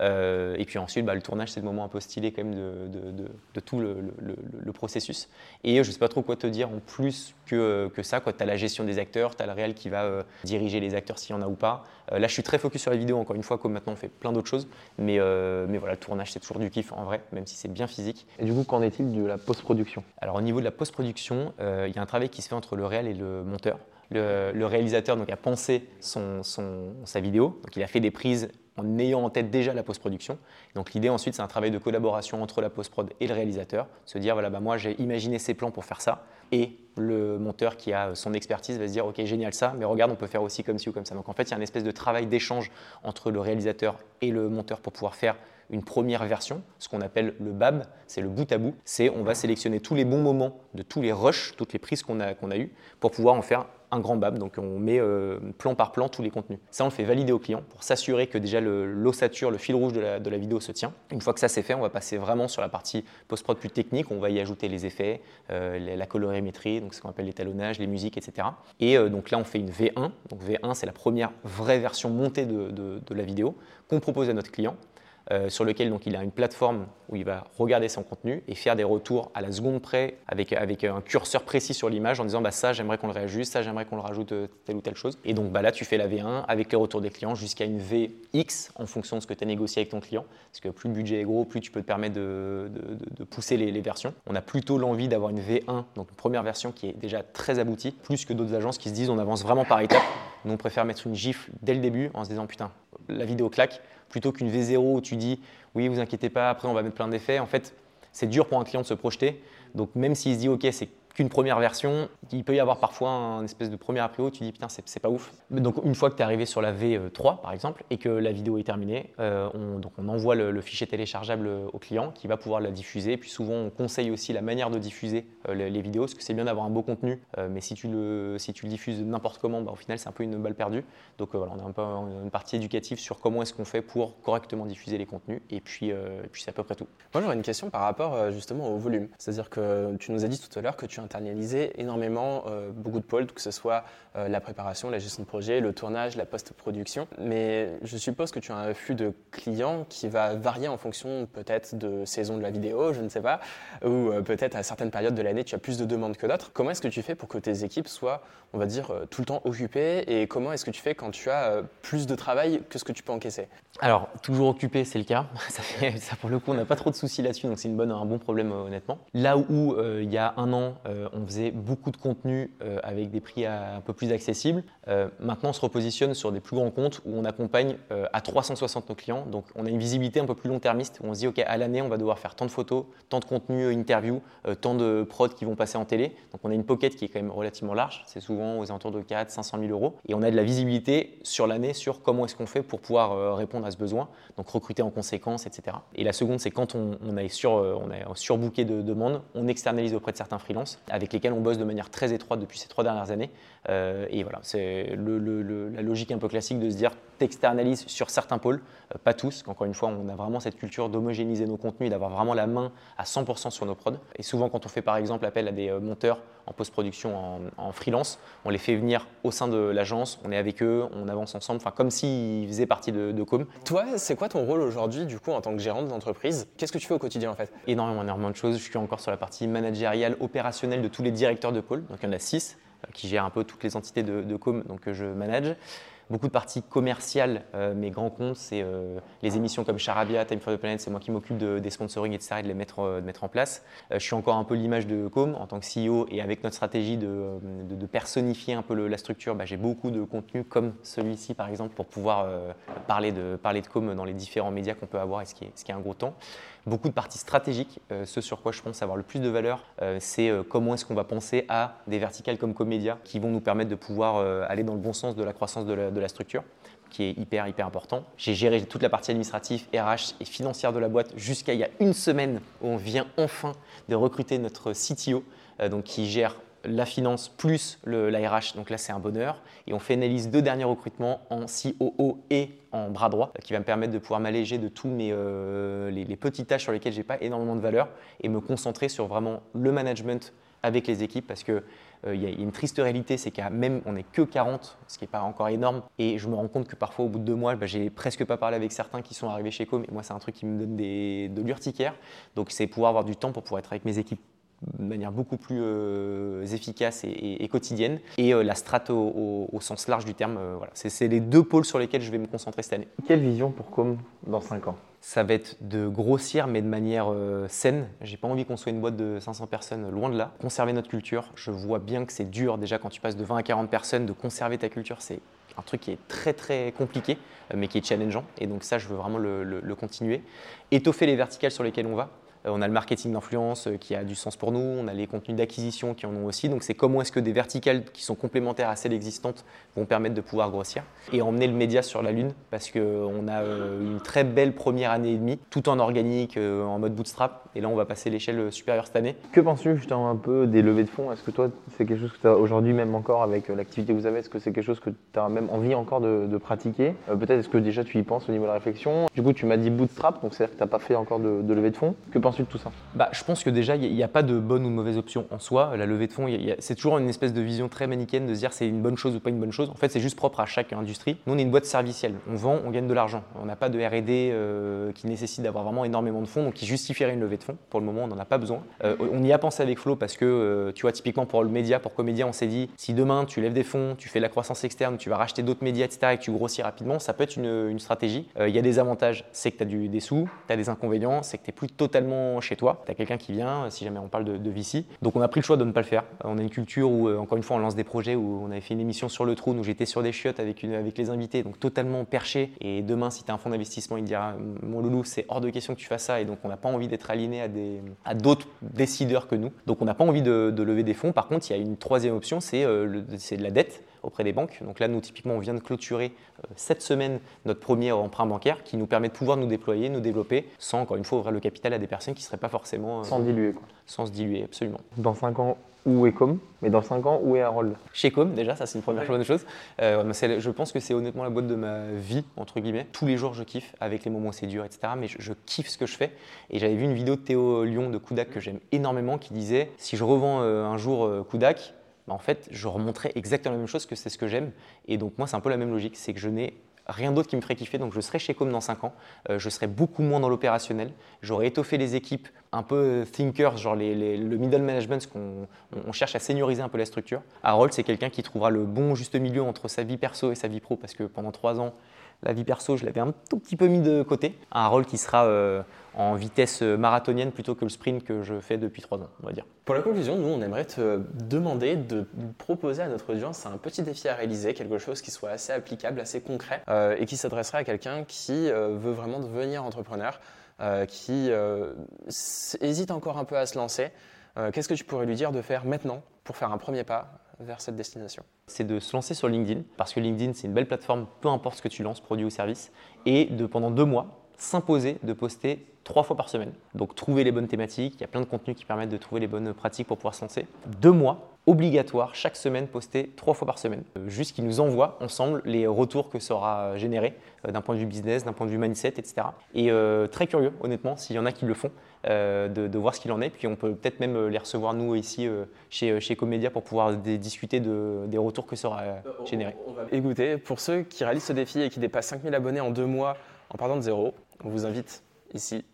Euh, et puis ensuite, bah, le tournage, c'est le moment un peu stylé quand même de, de, tout le, processus. Et je ne sais pas trop quoi te dire en plus que, que ça. Tu as la gestion des acteurs, tu as le réel qui va euh, diriger les acteurs s'il y en a ou pas. Euh, là, je suis très focus sur la vidéo, encore une fois, comme maintenant on fait plein d'autres choses. Mais, euh, mais voilà, le tournage, c'est toujours du kiff en vrai, même si c'est bien physique. Et du coup, qu'en est-il de la post-production? Alors, au niveau de la post-production, il y a un travail qui se fait entre le réel et le monteur. Le, réalisateur donc, a pensé son, son, sa vidéo, donc il a fait des prises en ayant en tête déjà la post-production. Donc l'idée ensuite, c'est un travail de collaboration entre la post-prod et le réalisateur, se dire voilà, bah, moi j'ai imaginé ces plans pour faire ça, et le monteur qui a son expertise va se dire ok génial ça, mais regarde on peut faire aussi comme ci ou comme ça. Donc en fait il y a une espèce de travail d'échange entre le réalisateur et le monteur pour pouvoir faire une première version, ce qu'on appelle le BAB, c'est le bout à bout. C'est on va sélectionner tous les bons moments de tous les rushs, toutes les prises qu'on a, qu'on a eues, pour pouvoir en faire un grand BAB. Donc on met euh, plan par plan tous les contenus. Ça, on le fait valider au client pour s'assurer que déjà l'ossature, le, fil rouge de la, vidéo se tient. Une fois que ça c'est fait, on va passer vraiment sur la partie post-prod plus technique. On va y ajouter les effets, euh, la colorimétrie, donc ce qu'on appelle l'étalonnage, les musiques, etc. Et euh, donc là, on fait une V1. Donc V1, c'est la première vraie version montée de la vidéo qu'on propose à notre client. Euh, sur lequel donc, il a une plateforme où il va regarder son contenu et faire des retours à la seconde près avec, avec un curseur précis sur l'image en disant bah, ça j'aimerais qu'on le réajuste, ça j'aimerais qu'on le rajoute euh, telle ou telle chose. Et donc bah, là tu fais la V1 avec les retours des clients jusqu'à une VX en fonction de ce que tu as négocié avec ton client. Parce que plus le budget est gros, plus tu peux te permettre de, de, pousser les, les, versions. On a plutôt l'envie d'avoir une V1, donc une première version qui est déjà très aboutie, plus que d'autres agences qui se disent on avance vraiment par étapes. Nous on préfère mettre une gifle dès le début en se disant putain la vidéo claque plutôt qu'une V0 où tu dis oui, vous inquiétez pas, après on va mettre plein d'effets. En fait, c'est dur pour un client de se projeter. Donc même s'il se dit ok, c'est qu'une première version. Il peut y avoir parfois un espèce de premier a priori où tu dis putain, c'est pas ouf. Donc une fois que tu es arrivé sur la V3 par exemple et que la vidéo est terminée, euh, on, donc on envoie le, fichier téléchargeable au client qui va pouvoir la diffuser. Puis souvent on conseille aussi la manière de diffuser euh, les, vidéos parce que c'est bien d'avoir un beau contenu, euh, mais si tu le, si tu le diffuses n'importe comment, bah, au final c'est un peu une balle perdue. Donc voilà, on a un peu une partie éducative sur comment est-ce qu'on fait pour correctement diffuser les contenus et puis, puis c'est à peu près tout. Moi j'aurais une question par rapport justement au volume. C'est-à-dire que tu nous as dit tout à l'heure que tu internaliser énormément euh, beaucoup de pôles, que ce soit euh, la préparation, la gestion de projet, le tournage, la post-production. Mais je suppose que tu as un flux de clients qui va varier en fonction peut-être de saison de la vidéo, je ne sais pas, ou euh, peut-être à certaines périodes de l'année tu as plus de demandes que d'autres. Comment est-ce que tu fais pour que tes équipes soient, on va dire, tout le temps occupées? Et comment est-ce que tu fais quand tu as plus de travail que ce que tu peux encaisser? Alors, toujours occupé, c'est le cas. Ça, ça, pour le coup, on n'a pas trop de soucis là-dessus, donc c'est une bonne, un bon problème honnêtement. Là où il y a un an, euh, on faisait beaucoup de contenu euh, avec des prix un peu plus accessibles. Euh, maintenant, on se repositionne sur des plus grands comptes où on accompagne à 360 nos clients. Donc, on a une visibilité un peu plus long-termiste où on se dit, OK, à l'année, on va devoir faire tant de photos, tant de contenu interview, tant de prods qui vont passer en télé. Donc, on a une pocket qui est quand même relativement large. C'est souvent aux alentours de 4 500 000 euros. Et on a de la visibilité sur l'année sur comment est-ce qu'on fait pour pouvoir répondre à ce besoin. Donc, recruter en conséquence, etc. Et la seconde, c'est quand on, on, a sur, on de demandes, on externalise auprès de certains freelances avec lesquels on bosse de manière très étroite depuis ces trois dernières années. Euh, et voilà, c'est la logique un peu classique de se dire t'externalises sur certains pôles, pas tous. Encore une fois, on a vraiment cette culture d'homogénéiser nos contenus et d'avoir vraiment la main à 100% sur nos prods. Et souvent, quand on fait par exemple appel à des euh, monteurs en post-production en, freelance, on les fait venir au sein de l'agence, on est avec eux, on avance ensemble, enfin comme s'ils faisaient partie de, de Com. Toi, c'est quoi ton rôle aujourd'hui, du coup, en tant que gérant d'entreprise? Qu'est-ce que tu fais au quotidien en fait? Énormément, énormément de choses. Je suis encore sur la partie managériale, opérationnelle de tous les directeurs de pôle. Donc il y en a six euh, qui gèrent un peu toutes les entités de, de com donc, que je manage beaucoup de parties commerciales, euh, mes grands comptes, c'est euh, les émissions comme Charabia, Time for the Planet, c'est moi qui m'occupe de, des sponsoring, etc., et de les mettre, euh, de mettre en place. je suis encore un peu l'image de Com en tant que CEO et avec notre stratégie de, personnifier un peu la structure, bah, j'ai beaucoup de contenu comme celui-ci, par exemple, pour pouvoir parler, de, parler Com dans les différents médias qu'on peut avoir, et ce qui est un gros temps beaucoup de parties stratégiques. ce sur quoi je pense avoir le plus de valeur, c'est comment est-ce qu'on va penser à des verticales comme Comédia qui vont nous permettre de pouvoir aller dans le bon sens de la croissance de la, de la structure qui est hyper hyper important. J'ai géré toute la partie administrative, RH et financière de la boîte jusqu'à il y a une semaine où on vient enfin de recruter notre CTO, euh, donc qui gère la finance plus la RH, donc là c'est un bonheur. Et on finalise deux derniers recrutements en COO et en bras droit, qui va me permettre de pouvoir m'alléger de tous mes, euh, les, petites tâches sur lesquelles j'ai pas énormément de valeur et me concentrer sur vraiment le management avec les équipes parce que euh, il y a une triste réalité, c'est qu'à même on n'est que 40, ce qui n'est pas encore énorme. Et je me rends compte que parfois, au bout de deux mois, bah, j'ai presque pas parlé avec certains qui sont arrivés chez Com. Et moi, c'est un truc qui me donne des, de l'urticaire. Donc, c'est pouvoir avoir du temps pour pouvoir être avec mes équipes de manière beaucoup plus euh, efficace et, quotidienne. Et euh, la strate au, sens large du terme, voilà. c'est les deux pôles sur lesquels je vais me concentrer cette année. Quelle vision pour Com dans 5 ans? Ça va être de grossir, mais de manière euh, saine. J'ai pas envie qu'on soit une boîte de 500 personnes, loin de là. Conserver notre culture, je vois bien que c'est dur déjà quand tu passes de 20 à 40 personnes, de conserver ta culture, c'est un truc qui est très très compliqué, euh, mais qui est challengeant. Et donc ça, je veux vraiment le, le continuer. Étoffer les verticales sur lesquelles on va. Euh, on a le marketing d'influence euh, qui a du sens pour nous, on a les contenus d'acquisition qui en ont aussi. Donc c'est comment est-ce que des verticales qui sont complémentaires à celles existantes vont permettre de pouvoir grossir et emmener le média sur la lune parce qu'on a euh, une très belle première année et demie, tout en organique, en mode bootstrap. Et là, on va passer l'échelle supérieure cette année. Que penses-tu justement un peu des levées de fonds? Est-ce que toi, c'est quelque chose que tu as aujourd'hui même encore avec l'activité que vous avez? Est-ce que c'est quelque chose que tu as même envie encore de, pratiquer? Peut-être est-ce que déjà tu y penses au niveau de la réflexion? Du coup, tu m'as dit bootstrap, donc c'est-à-dire que tu n'as pas fait encore de, de levée de fonds. Que penses-tu de tout ça? Bah, Je pense que déjà, il n'y a, pas de bonne ou de mauvaise option en soi. La levée de fonds, c'est toujours une espèce de vision très manichéenne de se dire c'est une bonne chose ou pas une bonne chose. En fait, c'est juste propre à chaque industrie. Nous, on est une boîte servicielle. On vend, on gagne de l'argent. On n'a pas de RD euh, qui nécessite d'avoir vraiment énormément de fonds, donc qui justifierait une levée de fonds. Pour le moment, on n'en a pas besoin. Euh, on y a pensé avec Flo parce que, euh, tu vois, typiquement pour le média, pour Comédia, on s'est dit si demain tu lèves des fonds, tu fais de la croissance externe, tu vas racheter d'autres médias, etc., et que tu grossis rapidement, ça peut être une, stratégie. Il y a des avantages, c'est que tu as des sous, tu as des inconvénients, c'est que tu n'es plus totalement chez toi. Tu as quelqu'un qui vient euh, si jamais on parle de, de, VC. Donc on a pris le choix de ne pas le faire. On a une culture où, euh, encore une fois, on lance des projets où on avait fait une émission sur le trône où j'étais sur des chiottes avec, avec les invités, donc totalement perché. Et demain, si tu as un fonds d'investissement, il dira Mon loulou, c'est hors de question que tu fasses ça. Et donc on n'a pas envie d'être aligné à, d'autres décideurs que nous. Donc on n'a pas envie de, lever des fonds. Par contre, il y a une troisième option, c'est, euh, c'est de la dette auprès des banques. Donc là, nous, typiquement, on vient de clôturer euh, cette semaine notre premier emprunt bancaire qui nous permet de pouvoir nous déployer, nous développer, sans, encore une fois, ouvrir le capital à des personnes qui ne seraient pas forcément... Euh, sans diluer, quoi. Sans se diluer, absolument. Dans 5 ans, où est Com Mais dans 5 ans, où est Harold? Chez Com, déjà, ça c'est une première bonne chose. Euh, je pense que c'est honnêtement la boîte de ma vie, entre guillemets. Tous les jours, je kiffe, avec les moments où c'est dur, etc. Mais je, kiffe ce que je fais. Et j'avais vu une vidéo de Théo Lyon de Kudak que j'aime énormément qui disait si je revends un jour Kudak, bah, en fait, je remonterai exactement la même chose que c'est ce que j'aime. Et donc, moi, c'est un peu la même logique. C'est que je n'ai rien d'autre qui me ferait kiffer. Donc, je serai chez Com dans 5 ans. Euh, je serai beaucoup moins dans l'opérationnel. J'aurai étoffé les équipes un peu thinkers, genre le middle management, qu'on on cherche à senioriser un peu la structure. Harold, c'est quelqu'un qui trouvera le bon juste milieu entre sa vie perso et sa vie pro parce que pendant 3 ans, la vie perso, je l'avais un tout petit peu mis de côté. Un rôle qui sera euh, en vitesse marathonienne plutôt que le sprint que je fais depuis trois ans, on va dire. Pour la conclusion, nous, on aimerait te demander de proposer à notre audience un petit défi à réaliser, quelque chose qui soit assez applicable, assez concret euh, et qui s'adresserait à quelqu'un qui euh, veut vraiment devenir entrepreneur, qui hésite encore un peu à se lancer. Qu'est-ce que tu pourrais lui dire de faire maintenant pour faire un premier pas vers cette destination. C'est de se lancer sur LinkedIn, parce que LinkedIn, c'est une belle plateforme, peu importe ce que tu lances, produit ou service, et de pendant deux mois, s'imposer de poster trois fois par semaine. Donc trouver les bonnes thématiques, il y a plein de contenus qui permettent de trouver les bonnes pratiques pour pouvoir se lancer. Deux mois, obligatoire, chaque semaine, poster trois fois par semaine. Euh, juste qu'ils nous envoient ensemble les retours que ça aura généré euh, d'un point de vue business, d'un point de vue mindset, etc. Et euh, très curieux, honnêtement, s'il y en a qui le font, de, voir ce qu'il en est. Puis on peut peut-être même les recevoir nous ici chez, chez Comédia pour pouvoir discuter des retours que ça aura généré. Écoutez, pour ceux qui réalisent ce défi et qui dépassent 5000 abonnés en deux mois en partant de zéro, on vous invite ici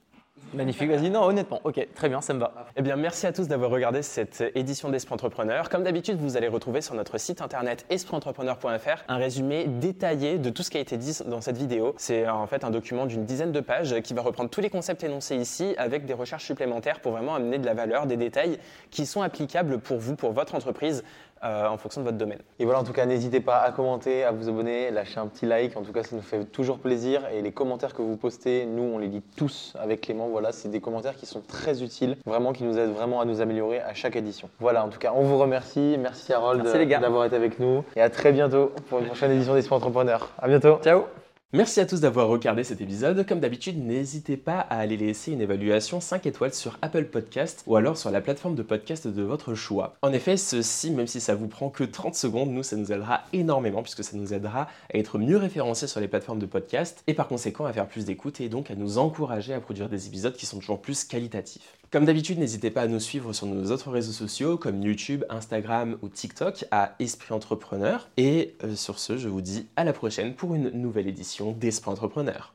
Magnifique, vas-y. Non, honnêtement, ok, très bien, ça me va. Eh bien, merci à tous d'avoir regardé cette édition d'Esprit Entrepreneur. Comme d'habitude, vous allez retrouver sur notre site internet espritentrepreneur.fr un résumé détaillé de tout ce qui a été dit dans cette vidéo. C'est en fait un document d'une dizaine de pages qui va reprendre tous les concepts énoncés ici avec des recherches supplémentaires pour vraiment amener de la valeur, des détails qui sont applicables pour vous, pour votre entreprise, euh, en fonction de votre domaine. Et voilà, en tout cas, n'hésitez pas à commenter, à vous abonner, lâcher un petit like. En tout cas, ça nous fait toujours plaisir. Et les commentaires que vous postez, nous, on les lit tous avec Clément. Voilà, c'est des commentaires qui sont très utiles, vraiment, qui nous aident vraiment à nous améliorer à chaque édition. Voilà, en tout cas, on vous remercie. Merci Harold d'avoir été avec nous. Et à très bientôt pour une prochaine édition d'Esprit Entrepreneur. À bientôt. Ciao. Merci à tous d'avoir regardé cet épisode. Comme d'habitude, n'hésitez pas à aller laisser une évaluation 5 étoiles sur Apple Podcast ou alors sur la plateforme de podcast de votre choix. En effet, ceci, même si ça vous prend que 30 secondes, nous, ça nous aidera énormément puisque ça nous aidera à être mieux référencés sur les plateformes de podcast et par conséquent à faire plus d'écoute et donc à nous encourager à produire des épisodes qui sont toujours plus qualitatifs. Comme d'habitude, n'hésitez pas à nous suivre sur nos autres réseaux sociaux comme YouTube, Instagram ou TikTok à Esprit Entrepreneur. Et euh, sur ce, je vous dis à la prochaine pour une nouvelle édition d'Esprit Entrepreneur.